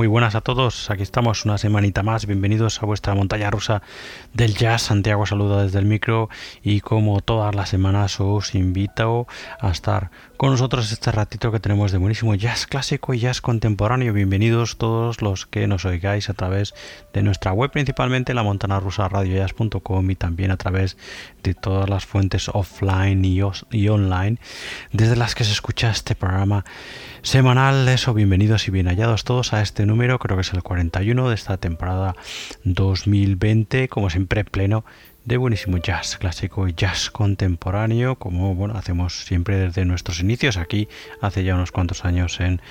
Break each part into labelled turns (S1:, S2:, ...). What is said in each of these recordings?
S1: Muy buenas a todos. Aquí estamos una semanita más. Bienvenidos a vuestra montaña rusa del jazz. Santiago saluda desde el micro y como todas las semanas os invito a estar con nosotros este ratito que tenemos de buenísimo jazz clásico y jazz contemporáneo. Bienvenidos todos los que nos oigáis a través de nuestra web, principalmente la montana rusa radiojazz.com y también a través de todas las fuentes offline y, y online desde las que se escucha este programa semanal. Eso, bienvenidos y bien hallados todos a este número, creo que es el 41 de esta temporada 2020, como siempre pleno de buenísimo jazz clásico y jazz contemporáneo, como bueno, hacemos siempre desde nuestros inicios aquí hace ya unos cuantos años en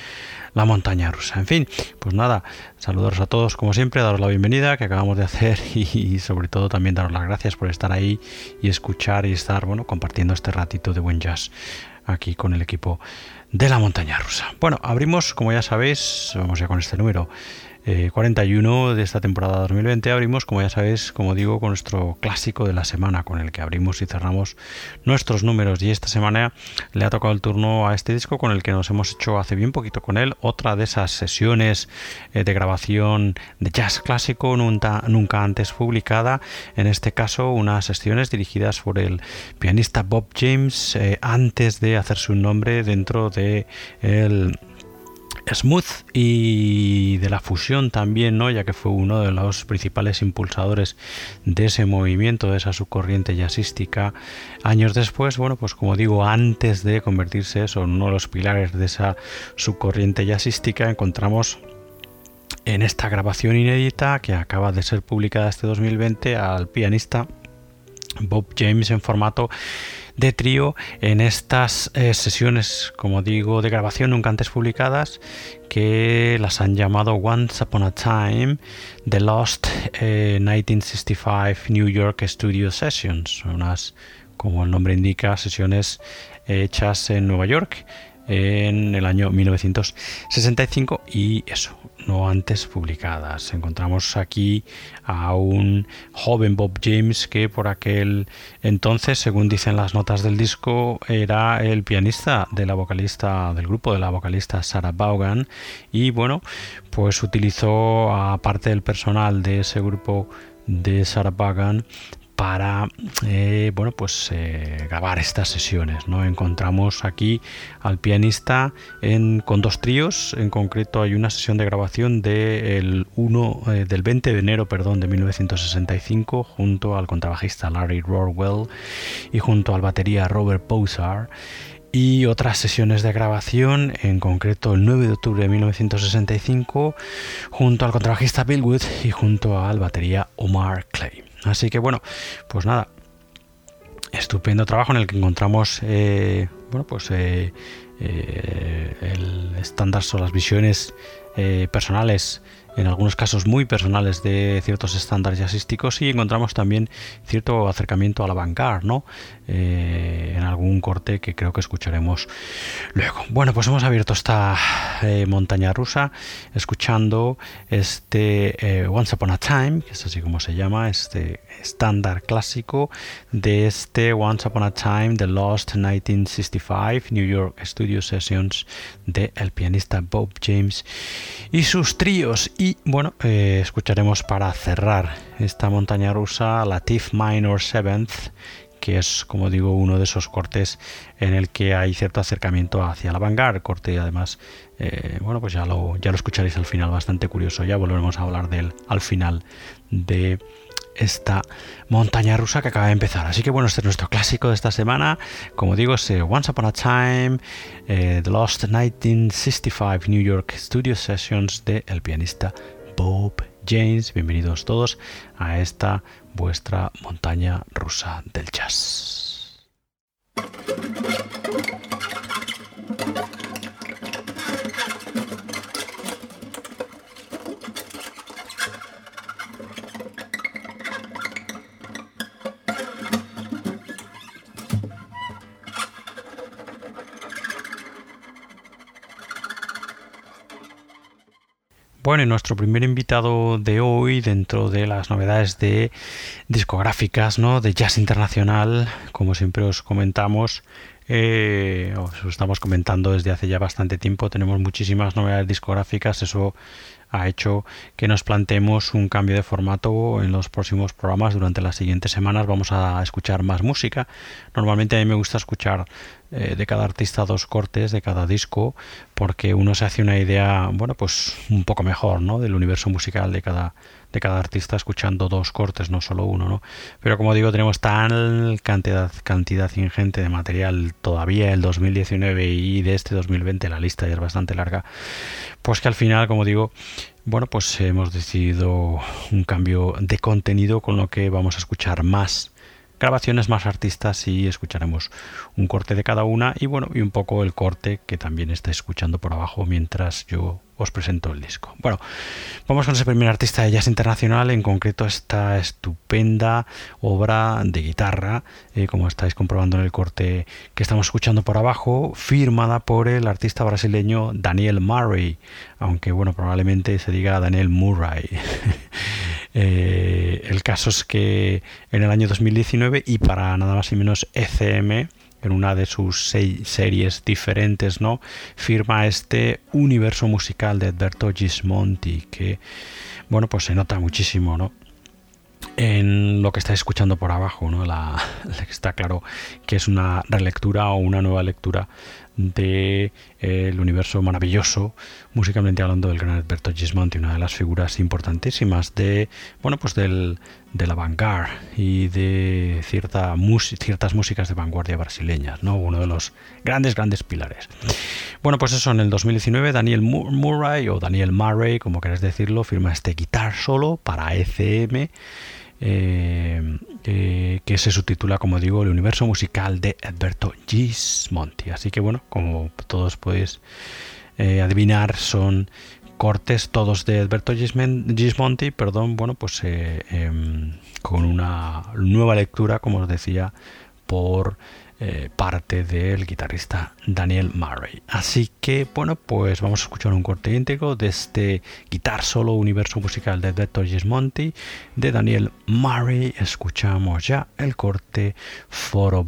S1: la montaña rusa. En fin, pues nada, saludaros a todos como siempre, daros la bienvenida que acabamos de hacer y, sobre todo también daros las gracias por estar ahí y escuchar y estar bueno compartiendo este ratito de buen jazz aquí con el equipo de la montaña rusa. Bueno, abrimos, como ya sabéis, vamos ya con este número 41 eh, de esta temporada 2020 abrimos, como ya sabéis, como digo, con nuestro clásico de la semana, con el que abrimos y cerramos nuestros números. Y esta semana le ha tocado el turno a este disco con el que nos hemos hecho hace bien poquito con él, otra de esas sesiones eh, de grabación de jazz clásico nunca, antes publicada. En este caso, unas sesiones dirigidas por el pianista Bob James eh, antes de hacerse un nombre dentro de el smooth y de la fusión también, ¿no? ya que fue uno de los principales impulsadores de ese movimiento, de esa subcorriente jazzística. Años después, bueno, pues como digo, antes de convertirse en uno de los pilares de esa subcorriente jazzística, encontramos en esta grabación inédita que acaba de ser publicada este 2020 al pianista Bob James en formato de trío en estas eh, sesiones, como digo, de grabación nunca antes publicadas, que las han llamado Once Upon a Time, The Lost 1965 eh, New York Studio Sessions, unas, como el nombre indica, sesiones hechas en Nueva York en el año 1965 y eso, no antes publicadas. Encontramos aquí a un joven Bob James que por aquel entonces, según dicen las notas del disco, era el pianista de la vocalista del grupo de la vocalista Sarah Vaughan y bueno, pues utilizó a parte del personal de ese grupo de Sarah Vaughan para eh, bueno pues eh, grabar estas sesiones no encontramos aquí al pianista con dos tríos. En concreto hay una sesión de grabación del 1 eh, del 20 de enero perdón de 1965 junto al contrabajista Larry Rorwell y junto al batería Robert Posar y otras sesiones de grabación, en concreto el 9 de octubre de 1965, junto al contrabajista Bill Wood y junto al batería Omar Clay. Así que bueno, pues nada, estupendo trabajo en el que encontramos, eh, bueno, pues eh, eh, el estándar son las visiones personales en algunos casos muy personales de ciertos estándares jazzísticos y encontramos también cierto acercamiento a la vanguard, ¿no? Eh, en algún corte que creo que escucharemos luego. Bueno, pues hemos abierto esta eh, montaña rusa escuchando este eh, Once Upon a Time, que es así como se llama, este estándar clásico de este Once Upon a Time, The Lost 1965 New York Studio Sessions de el pianista Bob James y sus tríos y bueno, eh, escucharemos para cerrar esta montaña rusa la TIFF Minor Seventh, que es, como digo, uno de esos cortes en el que hay cierto acercamiento hacia la vanguard. Corte, además, eh, bueno, pues ya lo, ya lo escucharéis al final, bastante curioso. Ya volveremos a hablar de él al final de esta montaña rusa que acaba de empezar. Así que bueno, este es nuestro clásico de esta semana. Como digo, es eh, Once Upon a Time, eh, The Lost 1965 New York Studio Sessions de el pianista Bob James. Bienvenidos todos a esta vuestra montaña rusa del jazz. Bueno, y nuestro primer invitado de hoy, dentro de las novedades de discográficas, ¿no? De jazz internacional, como siempre os comentamos, eh, os estamos comentando desde hace ya bastante tiempo, tenemos muchísimas novedades discográficas, eso ha hecho que nos planteemos un cambio de formato en los próximos programas. Durante las siguientes semanas vamos a escuchar más música. Normalmente a mí me gusta escuchar eh, de cada artista dos cortes de cada disco porque uno se hace una idea, bueno, pues un poco mejor, ¿no? Del universo musical de cada de cada artista escuchando dos cortes, no solo uno, ¿no? Pero como digo, tenemos tal cantidad, cantidad ingente de material todavía el 2019 y de este 2020 la lista ya es bastante larga, pues que al final, como digo, bueno, pues hemos decidido un cambio de contenido con lo que vamos a escuchar más grabaciones más artistas y escucharemos un corte de cada una y bueno y un poco el corte que también está escuchando por abajo mientras yo os presento el disco. Bueno, vamos con ese primer artista de jazz internacional, en concreto esta estupenda obra de guitarra, eh, como estáis comprobando en el corte que estamos escuchando por abajo, firmada por el artista brasileño Daniel Murray, aunque bueno, probablemente se diga Daniel Murray. Eh, el caso es que en el año 2019 y para nada más y menos ECM, en una de sus seis series diferentes, ¿no? Firma este universo musical de Alberto Gismonti, que, bueno, pues se nota muchísimo, ¿no? En lo que estáis escuchando por abajo, ¿no? La, está claro que es una relectura o una nueva lectura del de, universo maravilloso, musicalmente hablando del gran Alberto Gismonti, una de las figuras importantísimas de, bueno, pues del, de la vanguard y de cierta ciertas músicas de vanguardia brasileñas, ¿no? uno de los grandes, grandes pilares. Bueno, pues eso, en el 2019 Daniel Murray o Daniel Murray, como queréis decirlo, firma este guitar solo para ECM eh, eh, que se subtitula, como digo, El universo musical de Alberto Gismonti. Así que bueno, como todos podéis eh, adivinar, son cortes todos de Alberto Gismonti, perdón, bueno, pues em, con una nueva lectura, como os decía, por eh, parte del guitarrista Daniel Murray. Así que bueno, pues vamos a escuchar un corte íntegro de este guitar solo universo musical de Alberto Gismonti de Daniel Murray. Escuchamos ya el corte Foro.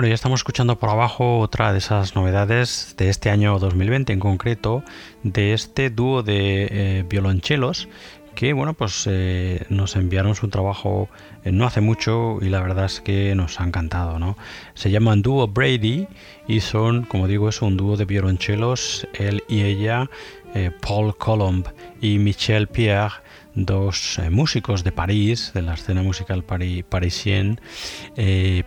S1: Bueno, ya estamos escuchando por abajo otra de esas novedades de este año 2020, en concreto de este dúo de eh, violonchelos que bueno pues eh, nos enviaron su trabajo eh, no hace mucho y la verdad es que nos ha encantado ¿no? se llaman dúo Brady y son como digo es un dúo de violonchelos él y ella Paul Colomb y Michel Pierre dos músicos de París, de la escena musical parisienne,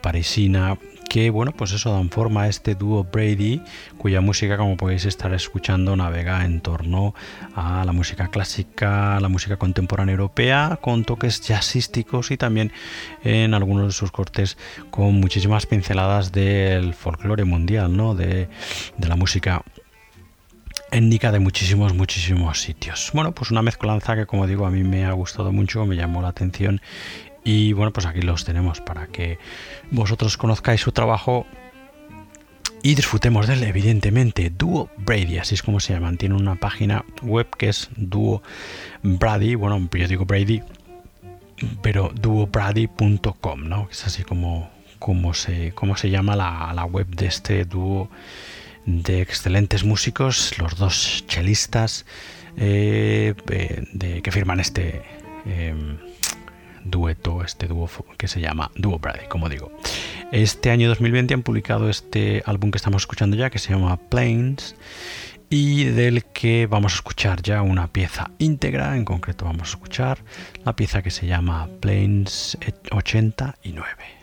S1: parisina, que bueno, pues eso dan forma a este dúo Brady, cuya música, como podéis estar escuchando, navega en torno a la música clásica, la música contemporánea europea, con toques jazzísticos y también en algunos de sus cortes con muchísimas pinceladas del folclore mundial, ¿no? de, de la música étnica de muchísimos, muchísimos sitios. Bueno, pues una mezcolanza que como digo a mí me ha gustado mucho, me llamó la atención y bueno, pues aquí los tenemos para que vosotros conozcáis su trabajo y disfrutemos de él, evidentemente. Duo Brady, así es como se llama. Tiene una página web que es Duo Brady. Bueno, yo digo Brady, pero duobrady.com, ¿no? Es así como, como, se, como se llama la, web de este dúo de excelentes músicos, los dos chelistas eh, eh, de, que firman este. Em, dueto, este dúo que se llama Duo Brady, como digo. Este año 2020 han publicado este álbum que estamos escuchando ya, que se llama Planes, y del que vamos a escuchar ya una pieza íntegra, en concreto vamos a escuchar la pieza que se llama Planes 89.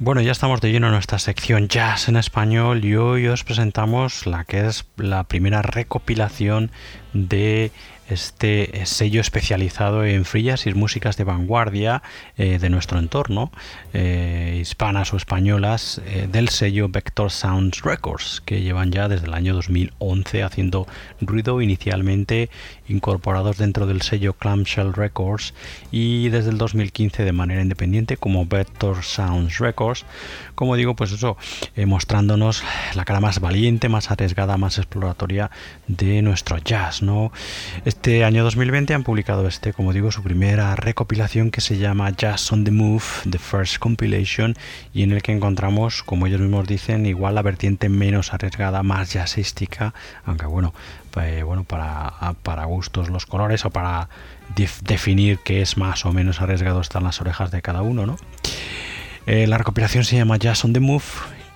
S1: Bueno, ya estamos de lleno en nuestra sección Jazz en español y hoy os presentamos la que es la primera recopilación de este sello especializado en frías y músicas de vanguardia eh, de nuestro entorno, eh, hispanas o españolas, eh, del sello Vector Sounds Records, que llevan ya desde el año 2011 haciendo ruido inicialmente incorporados dentro del sello Clamshell Records y desde el 2015 de manera independiente como Vector Sounds Records, como digo, pues eso, mostrándonos la cara más valiente, más arriesgada, más exploratoria de nuestro jazz, ¿no? Año 2020 han publicado este, como digo, su primera recopilación que se llama Jazz on the Move, The First Compilation, y en el que encontramos, como ellos mismos dicen, igual la vertiente menos arriesgada, más jazzística, aunque bueno, pues, bueno para, para gustos los colores o para definir qué es más o menos arriesgado están las orejas de cada uno, ¿no? Eh, la recopilación se llama Jazz on the Move,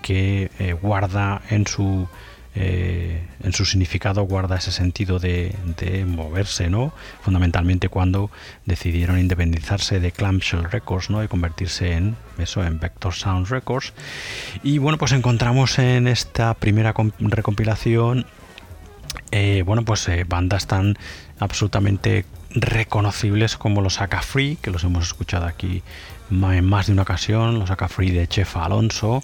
S1: que eh, guarda en su eh, en su significado guarda ese sentido de, moverse, ¿no? Fundamentalmente cuando decidieron independizarse de Clamshell Records, ¿no? Y convertirse en eso, en Vector Sound Records. Y bueno, pues encontramos en esta primera recompilación, eh, bueno, pues eh, bandas tan absolutamente reconocibles como los Aka Free, que los hemos escuchado aquí en más de una ocasión, los Aka Free de Chef Alonso,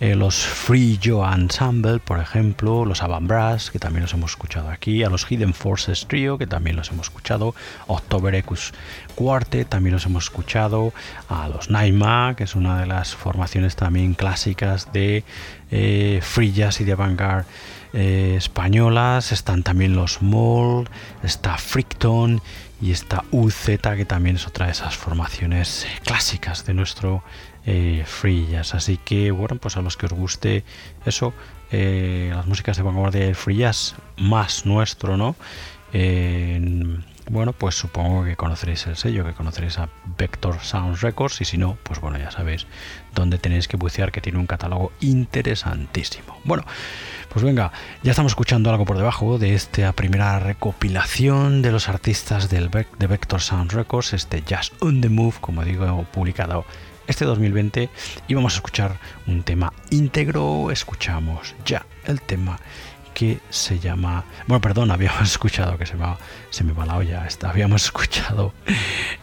S1: eh, los Free Joe Ensemble, por ejemplo, los Avant Brass, que también los hemos escuchado aquí, a los Hidden Forces Trio, que también los hemos escuchado, October Ecus Quartet, también los hemos escuchado, a los Naima, que es una de las formaciones también clásicas de eh, Free Jazz y de Vanguard eh, españolas, están también los Mold, está Fricton y está UZ, que también es otra de esas formaciones clásicas de nuestro eh, free jazz. Así que, bueno, pues a los que os guste eso, eh, las músicas de vanguardia del free jazz, más nuestro, ¿no? bueno, pues supongo que conoceréis el sello, que conoceréis a Vector Sounds Records y si no, pues bueno, ya sabéis dónde tenéis que bucear, que tiene un catálogo interesantísimo. Bueno, pues venga, ya estamos escuchando algo por debajo de esta primera recopilación de los artistas de Vector Sounds Records, este Jazz on the Move, como digo, publicado este 2020 y vamos a escuchar un tema íntegro. Escuchamos ya el tema que se llama. Bueno, perdón, habíamos escuchado que se, va, se me va la olla. Esta, habíamos escuchado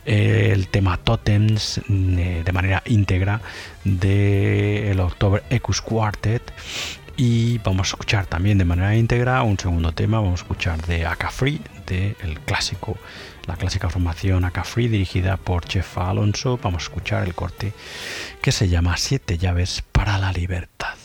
S1: el tema Totems eh, de manera íntegra del el October Ecus Quartet. Y vamos a escuchar también de manera íntegra un segundo tema. Vamos a escuchar de Aka Free, del el clásico la clásica formación AK Free dirigida por Chef Alonso. Vamos a escuchar el corte que se llama Siete llaves para la libertad.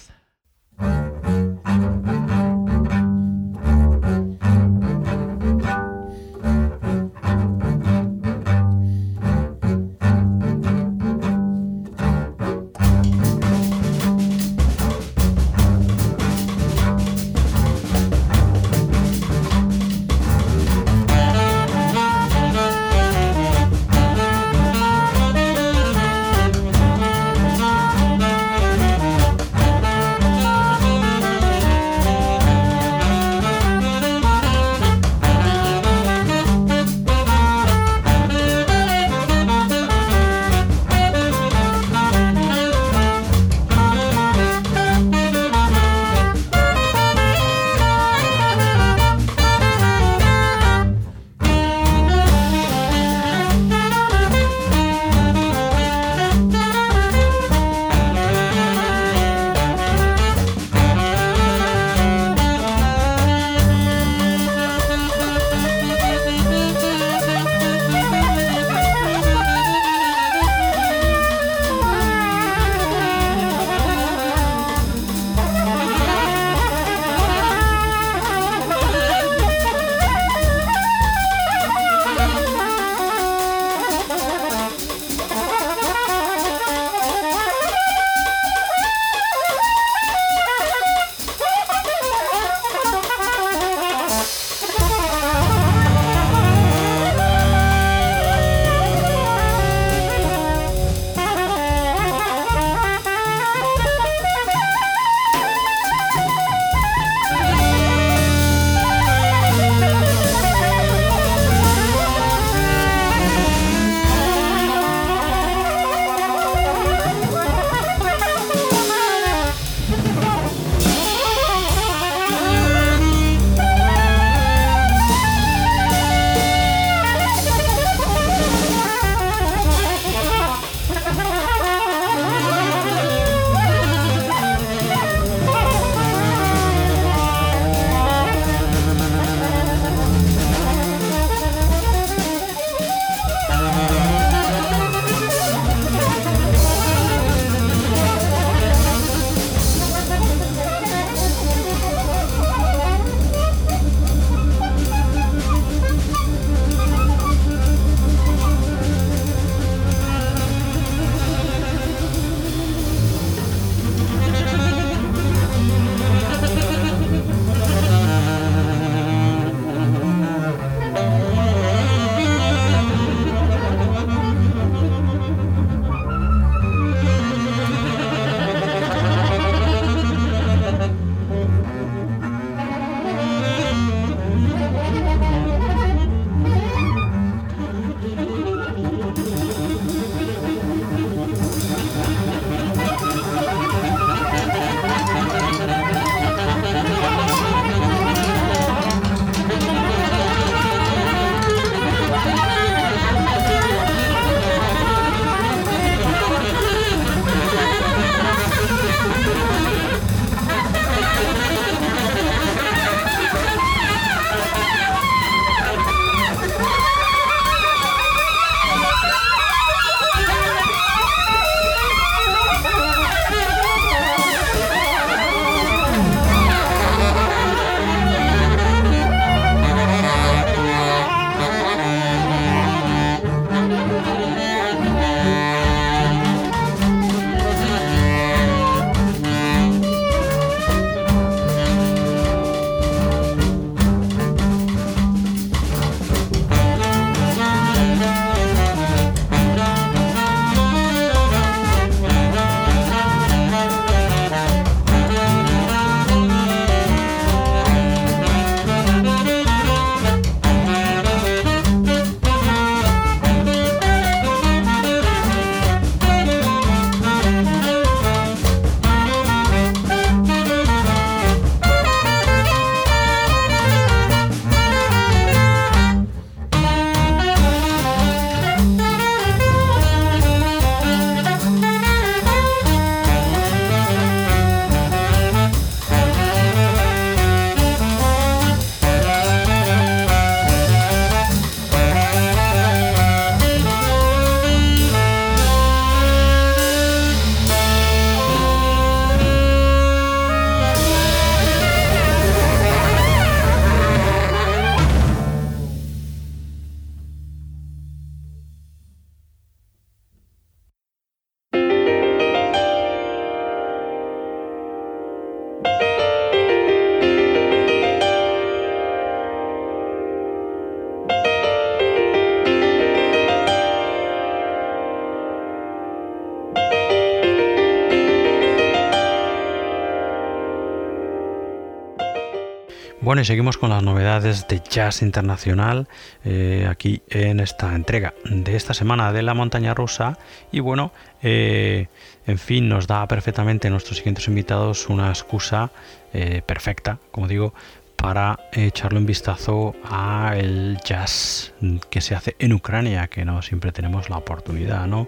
S1: Bueno, y seguimos con las novedades de jazz internacional eh, aquí en esta entrega de esta semana de la montaña rusa. Y bueno, eh, en fin, nos da perfectamente nuestros siguientes invitados una excusa eh, perfecta, como digo, para echarle un vistazo a el jazz que se hace en Ucrania, que no siempre tenemos la oportunidad, ¿no?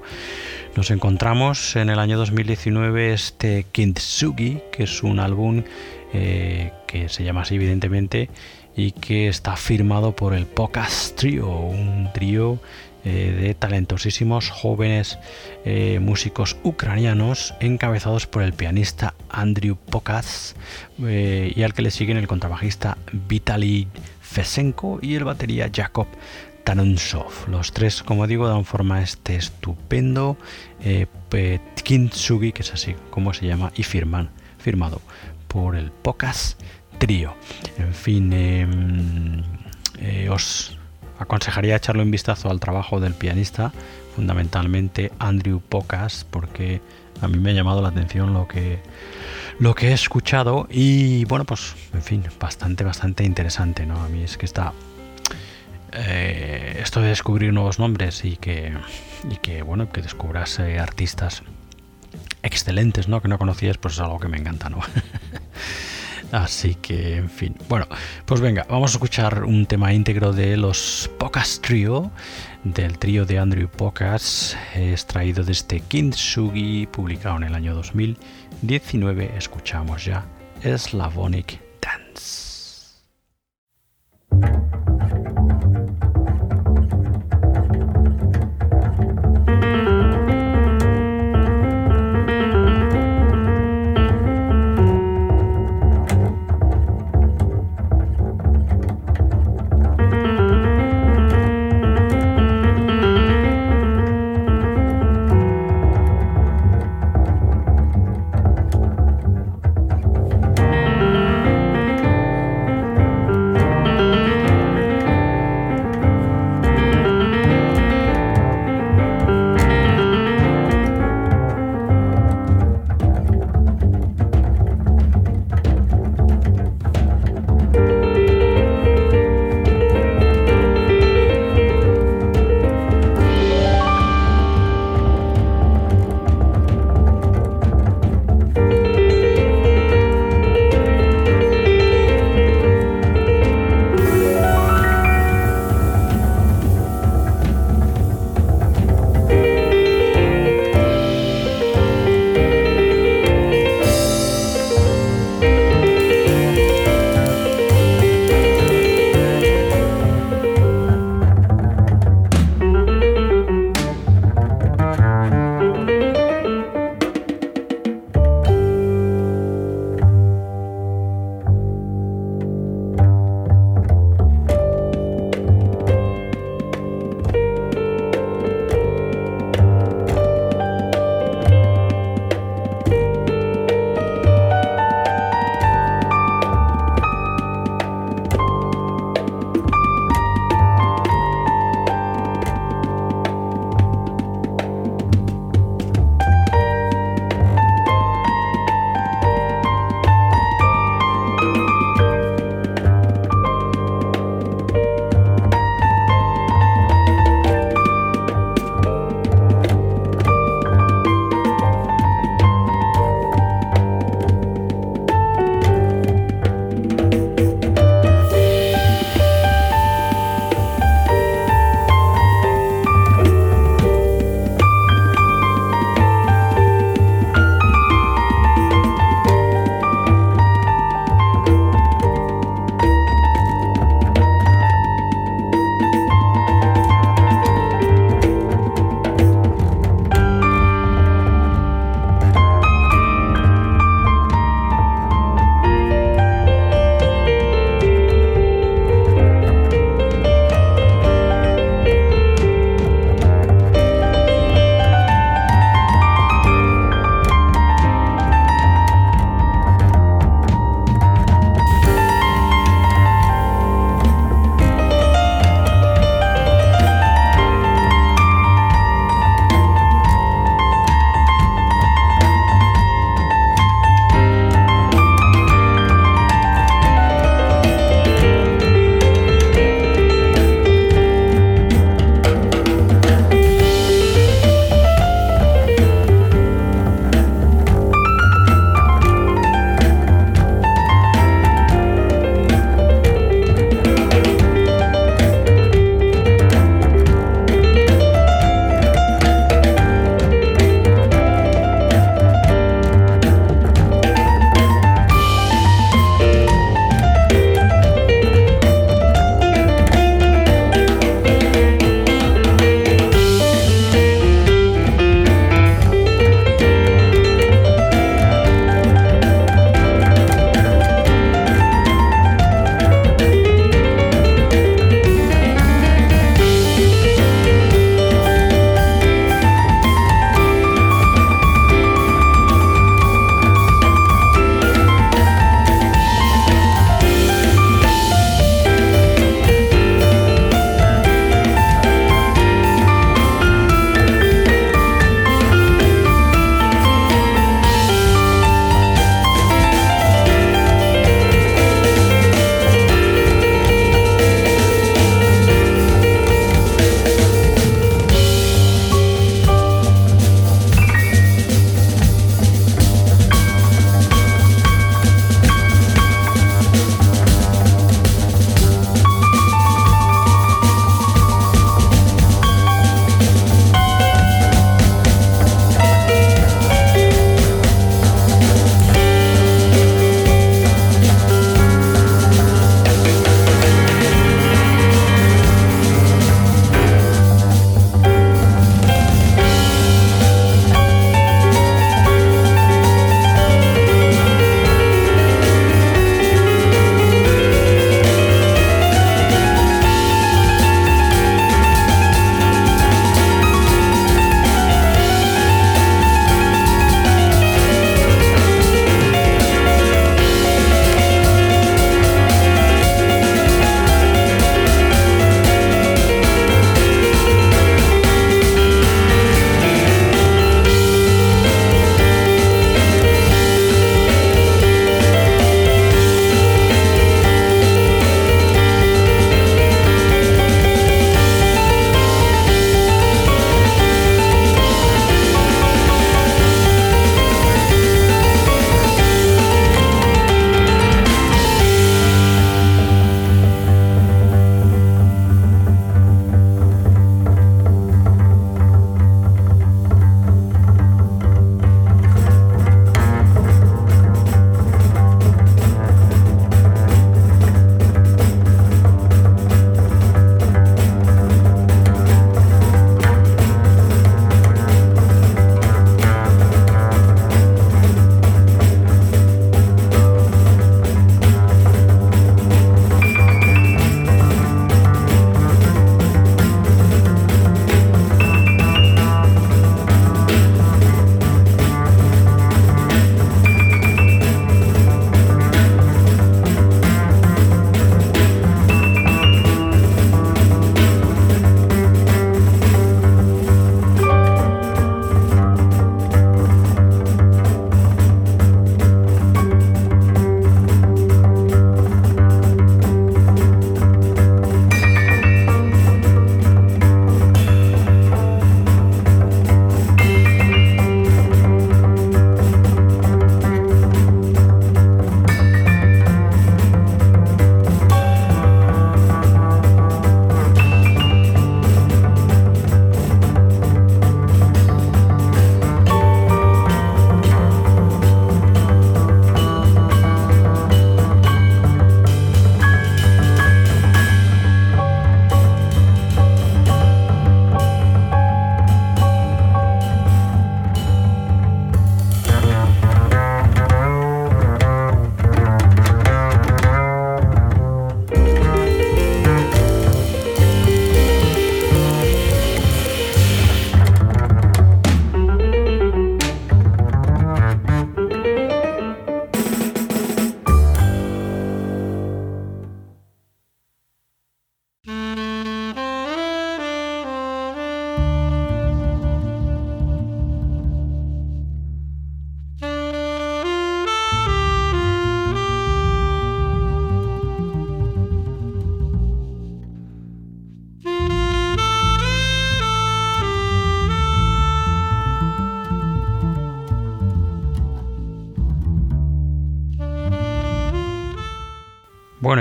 S1: Nos encontramos en el año 2019 este Kintsugi, que es un álbum eh, que se llama así evidentemente y que está firmado por el Pocas Trio, un trío eh, de talentosísimos jóvenes eh, músicos ucranianos encabezados por el pianista Andrew Pocas y al que le siguen el contrabajista Vitaly Fesenko y el batería Jakob Tanunsov. Los tres, como digo, dan forma a este estupendo eh, que es así como se llama, y firman, firmado por el Pocas Trío. En fin, em, eh, os aconsejaría echarle un vistazo al trabajo del pianista, fundamentalmente Andrew Pocas, porque a mí me ha llamado la atención lo que lo que he escuchado y bueno pues en fin bastante bastante interesante no a mí es que está eh, esto de descubrir nuevos nombres y que y que bueno que descubras eh, artistas excelentes, ¿no? Que no conocías, pues es algo que me encanta, ¿no? Así que, en fin. Bueno, pues venga, vamos a escuchar un tema íntegro de los Pocas Trio, del trío de Andrew Pocas, extraído desde Kintsugi, publicado en el año 2019. Escuchamos ya Slavonic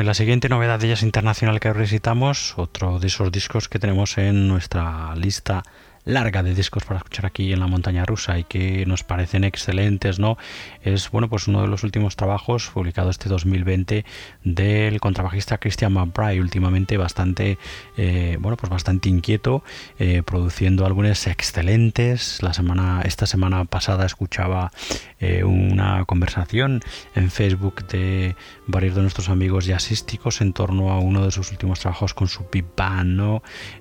S1: y la siguiente novedad de Jazz Internacional que recitamos, otro de esos discos que tenemos en nuestra lista larga de discos para escuchar aquí en la montaña rusa y que nos parecen excelentes, ¿no? Es bueno, pues uno de los últimos trabajos publicado este 2020 del contrabajista Christian McBride, últimamente bastante eh, bueno, pues bastante inquieto, eh, produciendo álbumes excelentes. La semana esta semana pasada escuchaba eh, una conversación en Facebook de varios de nuestros amigos jazzísticos en torno a uno de sus últimos trabajos con su Big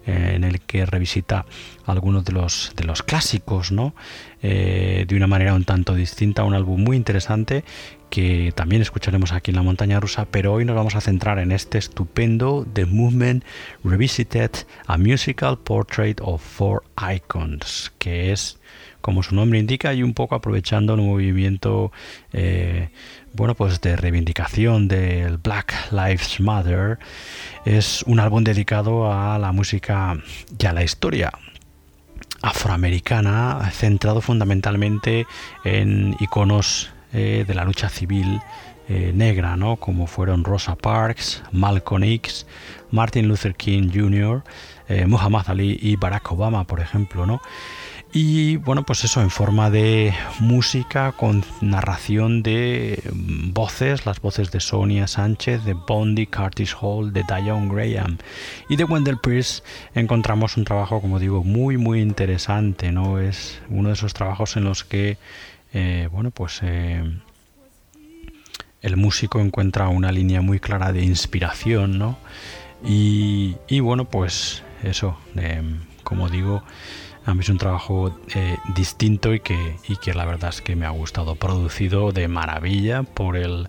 S1: en el que revisita algunos de los, de los clásicos, ¿no? Eh, de una manera un tanto distinta, un álbum muy interesante que también escucharemos aquí en la montaña rusa, pero hoy nos vamos a centrar en este estupendo The Movement Revisited, a Musical Portrait of Four Icons, que es, como su nombre indica, y un poco aprovechando el movimiento eh, bueno, pues de reivindicación del Black Lives Matter, es un álbum dedicado a la música y a la historia afroamericana, centrado fundamentalmente en iconos eh, de la lucha civil eh, negra, ¿no? como fueron Rosa Parks, Malcolm X, Martin Luther King Jr., eh, Muhammad Ali y Barack Obama, por ejemplo. ¿no? Y bueno, pues eso en forma de música con narración de mm, voces, las voces de Sonia Sánchez, de Bondi, Curtis Hall, de Diane Graham y de Wendell Pierce encontramos un trabajo, como digo, muy muy interesante, ¿no? Es uno de esos trabajos en los que, eh, bueno, pues eh, el músico encuentra una línea muy clara de inspiración, ¿no? Y, bueno, pues eso, eh, como digo, a mí es un trabajo eh, distinto y que, y que la verdad es que me ha gustado. Producido de maravilla por el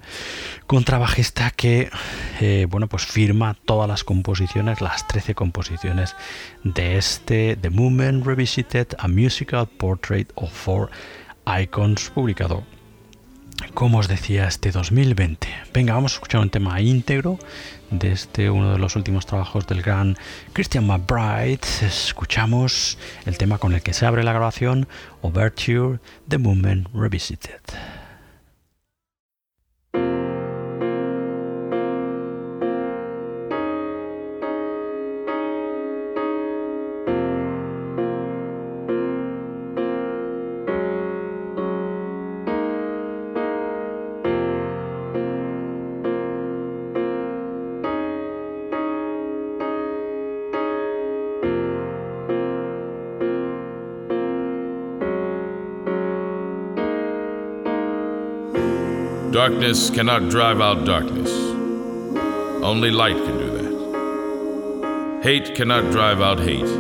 S1: contrabajista que eh, bueno, pues firma todas las composiciones, las 13 composiciones de este The Movement Revisited, a Musical Portrait of Four Icons, publicado como os decía, este 2020. Venga, vamos a escuchar un tema íntegro de este uno de los últimos trabajos del gran Christian McBride. Escuchamos el tema con el que se abre la grabación, Overture, The Movement Revisited.
S2: Darkness cannot drive out darkness. Only light can do that. Hate cannot drive out hate.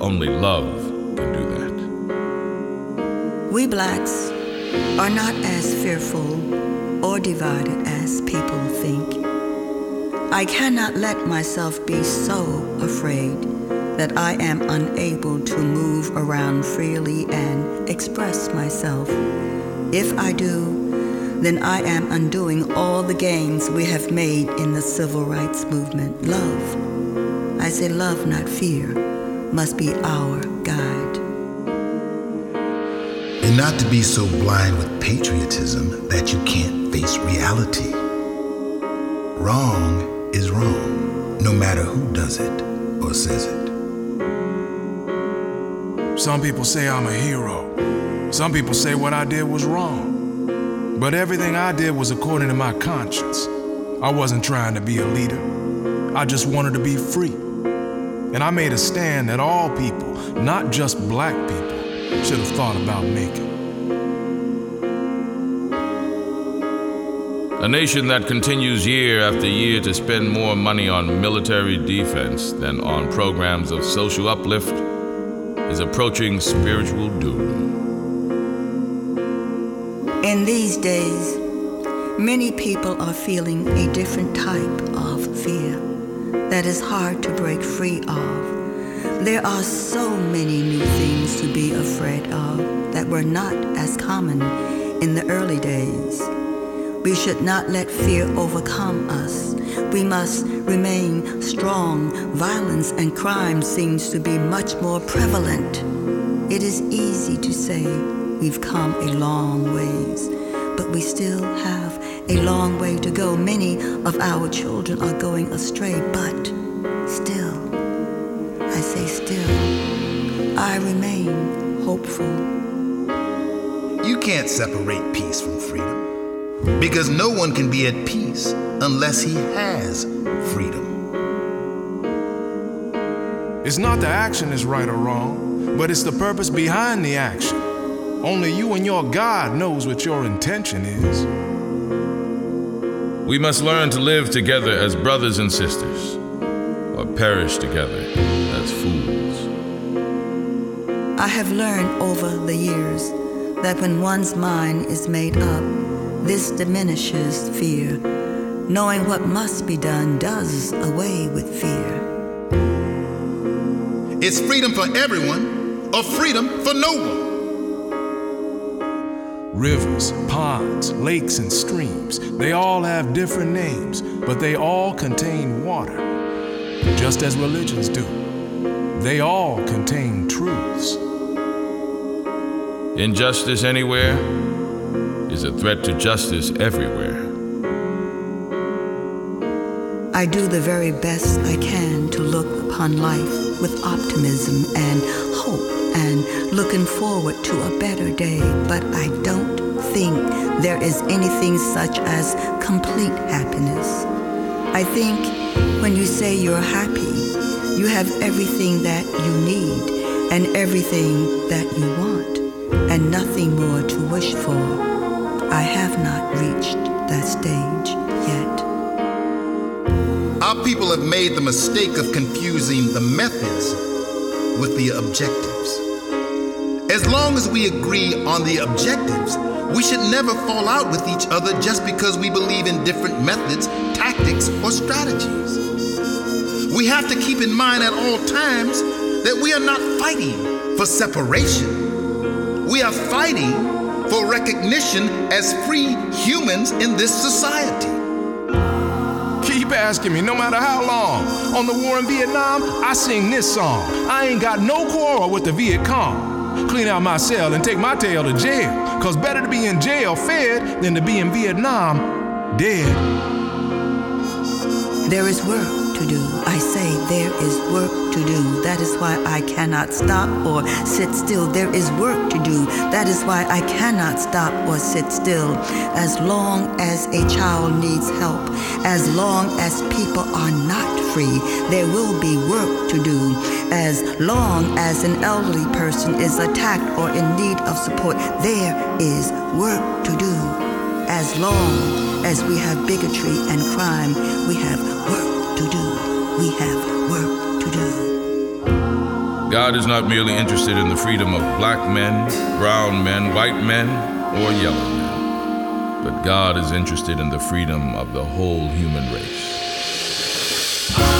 S2: Only love can do that.
S3: We blacks are not as fearful or divided as people think. I cannot let myself be so afraid that I am unable to move around freely and express myself. If I do, then I am undoing all the gains we have made in the civil rights movement. Love, I say love, not fear, must be our guide.
S4: And not to be so blind with patriotism that you can't face reality. Wrong is wrong, no matter who does it or says it.
S5: Some people say I'm a hero. Some people say what I did was wrong. But everything I did was according to my conscience. I wasn't trying to be a leader. I just wanted to be free. And I made a stand that all people, not just black people, should have thought about making.
S2: A nation that continues year after year to spend more money on military defense than on programs of social uplift is approaching spiritual doom.
S3: In these days, many people are feeling a different type of fear that is hard to break free of. There are so many new things to be afraid of that were not as common in the early days. We should not let fear overcome us. We must remain strong. Violence and crime seems to be much more prevalent. It is easy to say We've come a long ways, but we still have a long way to go. Many of our children are going astray, but still, I say still, I remain hopeful.
S4: You can't separate peace from freedom because no one can be at peace unless he has freedom.
S5: It's not the action is right or wrong, but it's the purpose behind the action. Only you and your God knows what your intention is.
S2: We must learn to live together as brothers and sisters, or perish together as fools.
S3: I have learned over the years that when one's mind is made up, this diminishes fear. Knowing what must be done does away with fear.
S4: It's freedom for everyone or freedom for no one.
S5: Rivers, ponds, lakes, and streams, they all have different names, but they all contain water, just as religions do. They all contain truths.
S2: Injustice anywhere is a threat to justice everywhere.
S3: I do the very best I can to look upon life with optimism and hope and looking forward to a better day, but I don't think there is anything such as complete happiness. I think when you say you're happy, you have everything that you need and everything that you want, and nothing more to wish for. I have not reached that stage yet.
S4: Our people have made the mistake of confusing the methods with the objectives. As long as we agree on the objectives, we should never fall out with each other just because we believe in different methods, tactics, or strategies. We have to keep in mind at all times that we are not fighting for separation. We are fighting for recognition as free humans in this society.
S5: Keep asking me, no matter how long. On the war in Vietnam, I sing this song. I ain't got no quarrel with the Viet Cong. Clean out my cell and take my tail to jail. Cause better to be in jail fed than to be in Vietnam dead.
S3: There is work to do. I say there is work to do. That is why I cannot stop or sit still. There is work to do. That is why I cannot stop or sit still. As long as a child needs help, as long as people are not free, there will be work to do. As long as an elderly person is attacked or in need of support, there is work to do. As long as we have bigotry and crime, we have work to do. We have work to do.
S2: God is not merely interested in the freedom of black men, brown men, white men, or yellow men, but God is interested in the freedom of the whole human race. Oh.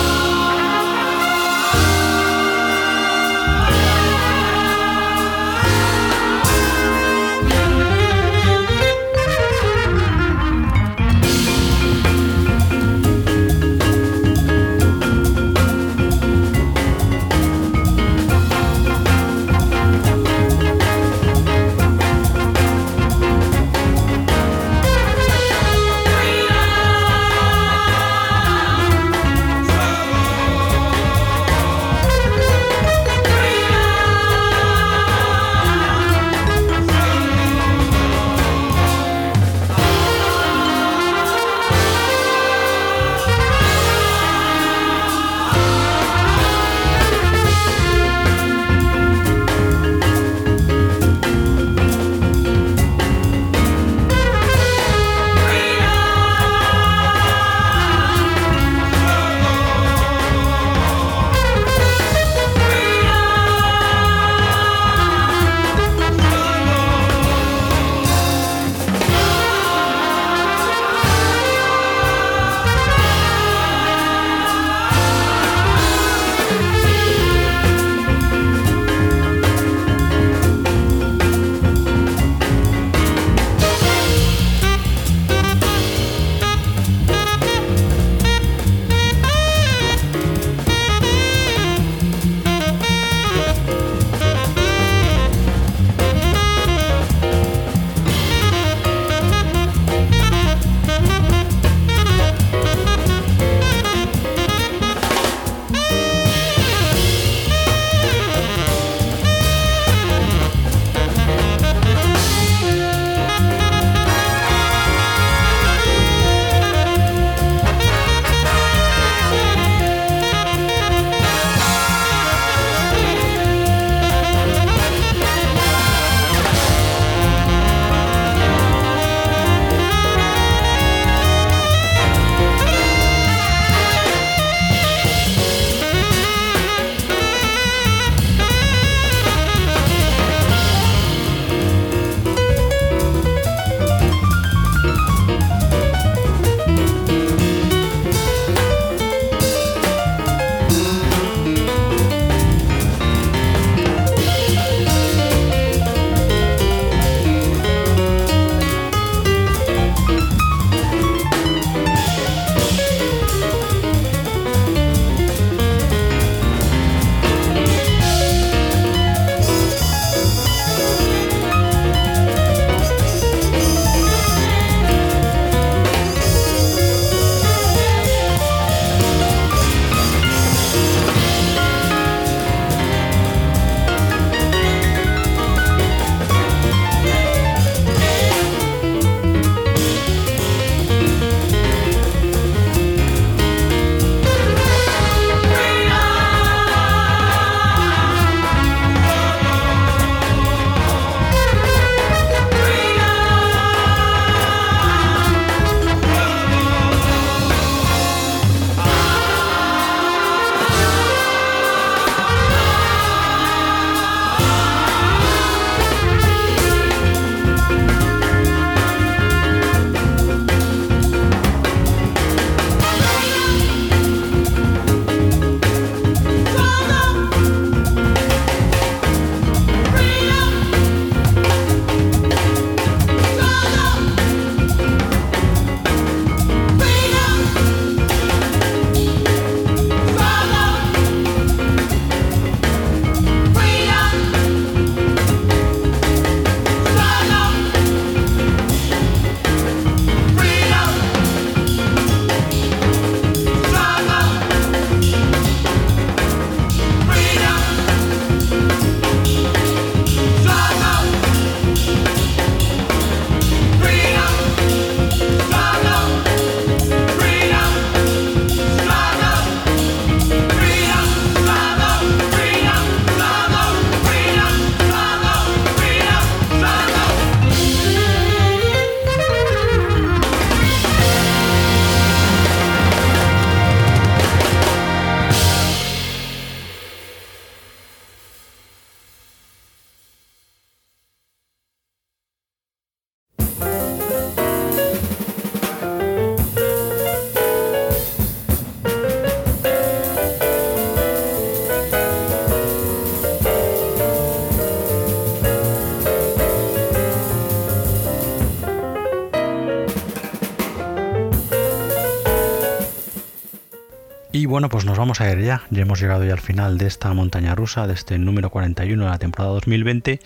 S1: Bueno, pues nos vamos a ir ya. Ya hemos llegado ya al final de esta montaña rusa, de este número 41 de la temporada 2020.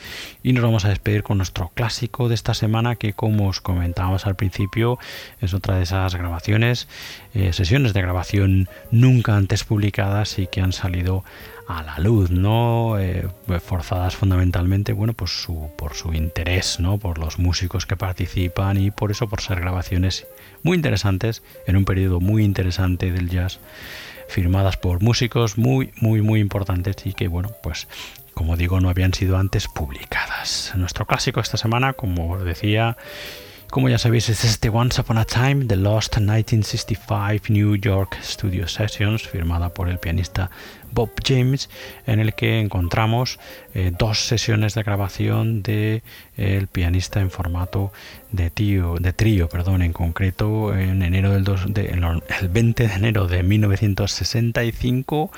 S1: Y nos vamos a despedir con nuestro clásico de esta semana, que como os comentábamos al principio, es otra de esas grabaciones, eh, sesiones de grabación nunca antes publicadas y que han salido a la luz, ¿no? Eh, forzadas fundamentalmente, bueno, pues por su interés, ¿no? Por los músicos que participan y por eso por ser grabaciones muy interesantes en un periodo muy interesante del jazz, firmadas por músicos muy, muy, muy importantes y que, bueno, pues como digo, no habían sido antes publicadas. Nuestro clásico esta semana, como os decía, como ya sabéis, es este Once Upon a Time, The Lost 1965 New York Studio Sessions, firmada por el pianista Bob James, en el que encontramos eh, dos sesiones de grabación de eh, el pianista en formato de, tío, de trío, perdón, en concreto en enero del el 20 de enero de 1965,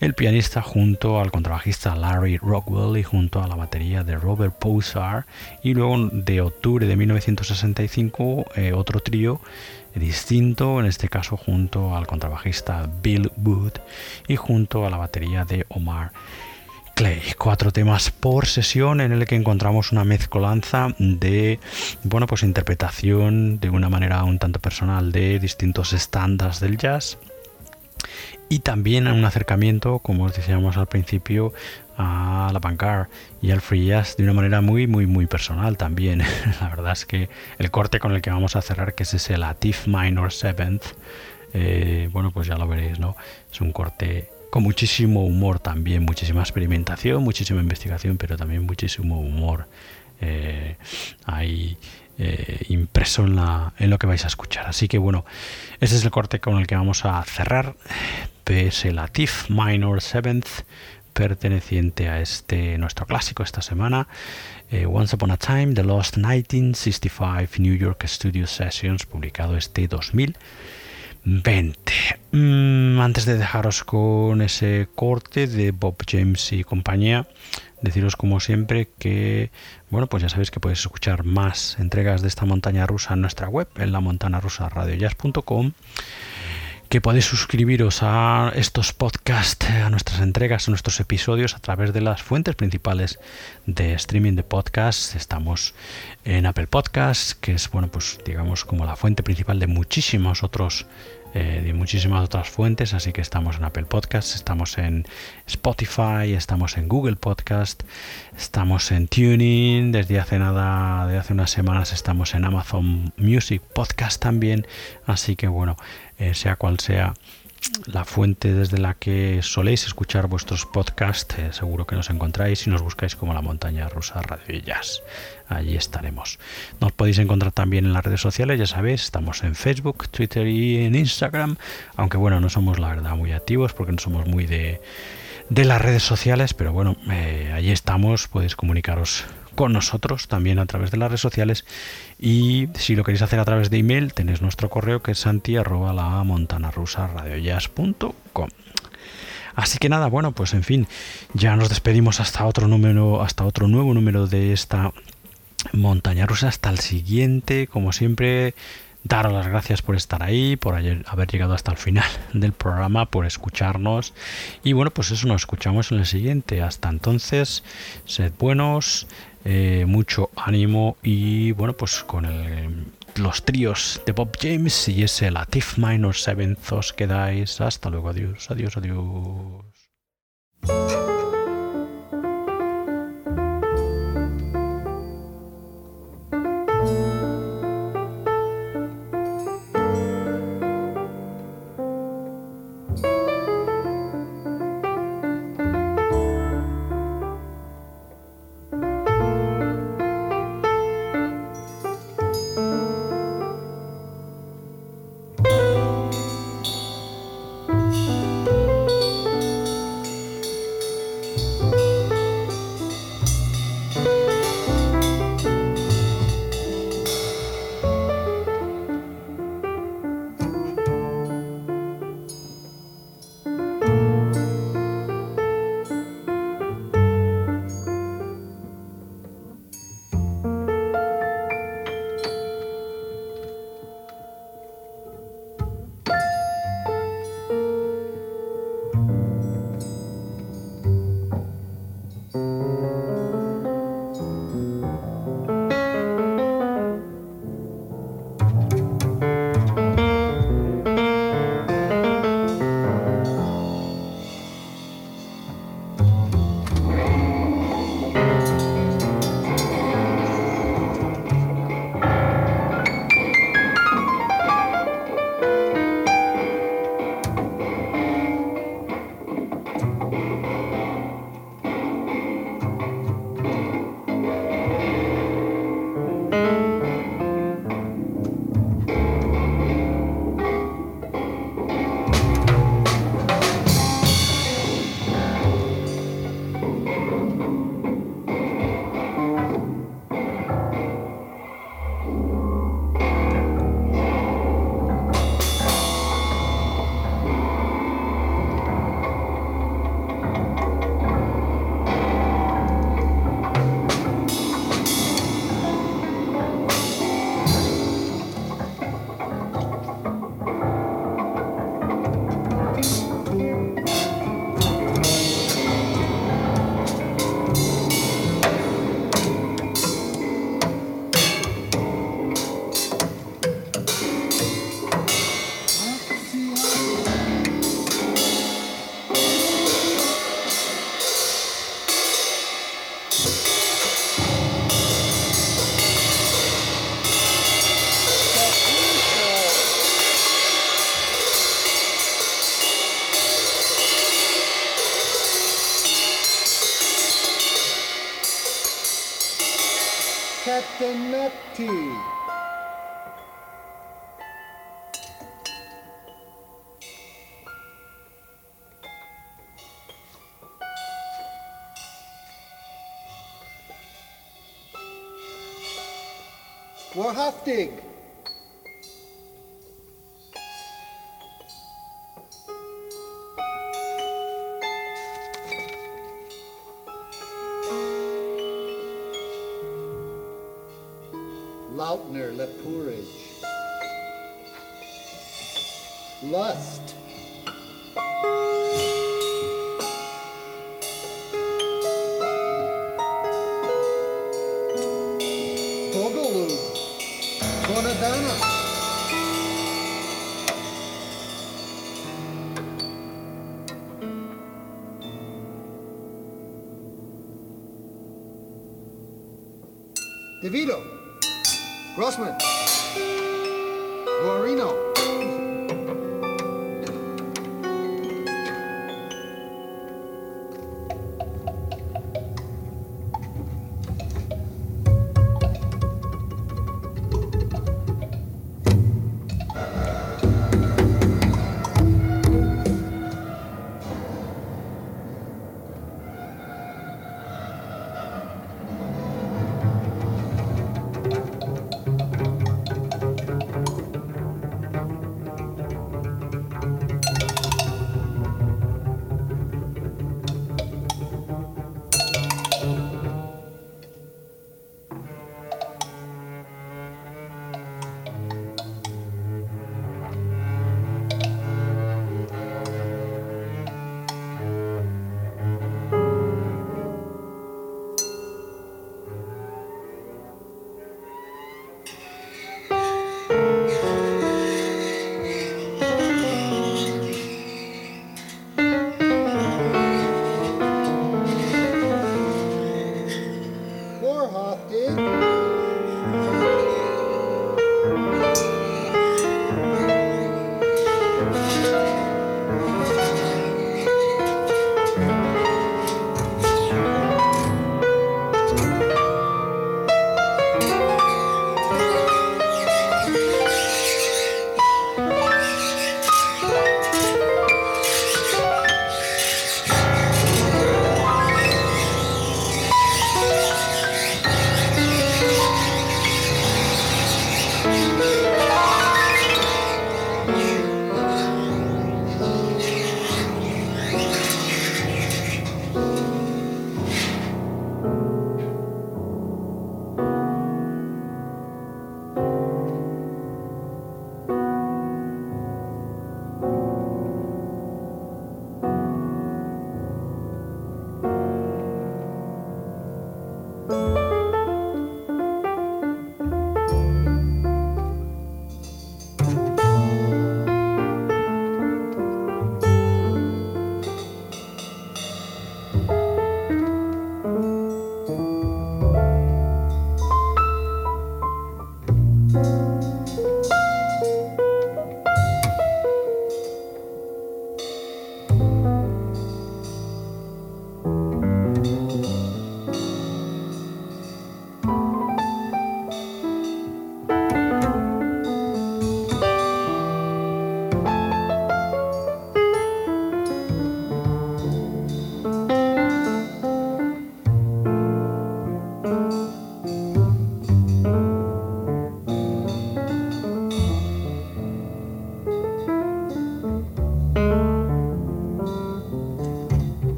S1: el pianista junto al contrabajista Larry Rockwell y junto a la batería de Robert Posar, y luego de octubre de 1965 eh, otro trío distinto, en este caso junto al contrabajista Bill Wood y junto a la batería de Omar Clay. Cuatro temas por sesión en el que encontramos una mezcolanza de, bueno, pues interpretación de una manera un tanto personal de distintos estándares del jazz y también un acercamiento, como os decíamos al principio, a la Pancard y al free jazz de una manera muy muy muy personal también. la verdad es que el corte con el que vamos a cerrar, que es ese Latif Minor Seventh, eh, bueno pues ya lo veréis, ¿no? Es un corte con muchísimo humor también, muchísima experimentación, muchísima investigación, pero también muchísimo humor eh, ahí eh, impreso en, la, en lo que vais a escuchar. Así que bueno, ese es el corte con el que vamos a cerrar. PS Latif Minor Seventh perteneciente a este nuestro clásico esta semana, eh, Once Upon a Time, The Lost 1965 New York Studio Sessions, publicado este 2020. Mm, antes de dejaros con ese corte de Bob James y compañía, deciros como siempre que, bueno, pues ya sabéis que podéis escuchar más entregas de esta montaña rusa en nuestra web, en la montana rusa radiojazz.com que podéis suscribiros a estos podcasts, a nuestras entregas, a nuestros episodios a través de las fuentes principales de streaming de podcasts. Estamos en Apple Podcasts, que es, bueno, pues digamos como la fuente principal de muchísimos otros eh, de muchísimas otras fuentes, así que estamos en Apple Podcasts, estamos en Spotify, estamos en Google Podcast, estamos en Tuning, desde hace nada, de hace unas semanas estamos en Amazon Music Podcast también, así que bueno, eh, sea cual sea la fuente desde la que soléis escuchar vuestros podcasts, eh, seguro que nos encontráis y nos buscáis como la montaña rusa Radio Jazz. Allí estaremos. Nos podéis encontrar también en las redes sociales, ya sabéis, estamos en Facebook, Twitter y en Instagram, aunque bueno, no somos la verdad muy activos porque no somos muy de, de las redes sociales, pero bueno, eh, allí estamos, podéis comunicaros con nosotros también a través de las redes sociales y si lo queréis hacer a través de email tenéis nuestro correo que es santi la montana Así que nada, bueno, pues en fin, ya nos despedimos hasta otro número, hasta otro nuevo número de esta montaña rusa, hasta el siguiente, como siempre, daros las gracias por estar ahí, por haber llegado hasta el final del programa, por escucharnos. Y bueno, pues eso nos escuchamos en el siguiente. Hasta entonces, sed buenos, eh, mucho ánimo y bueno, pues con los tríos de Bob James y ese Latif Minor Seventh os quedáis. Hasta luego, adiós, adiós, adiós.
S6: Catenati.
S1: Wahaftig.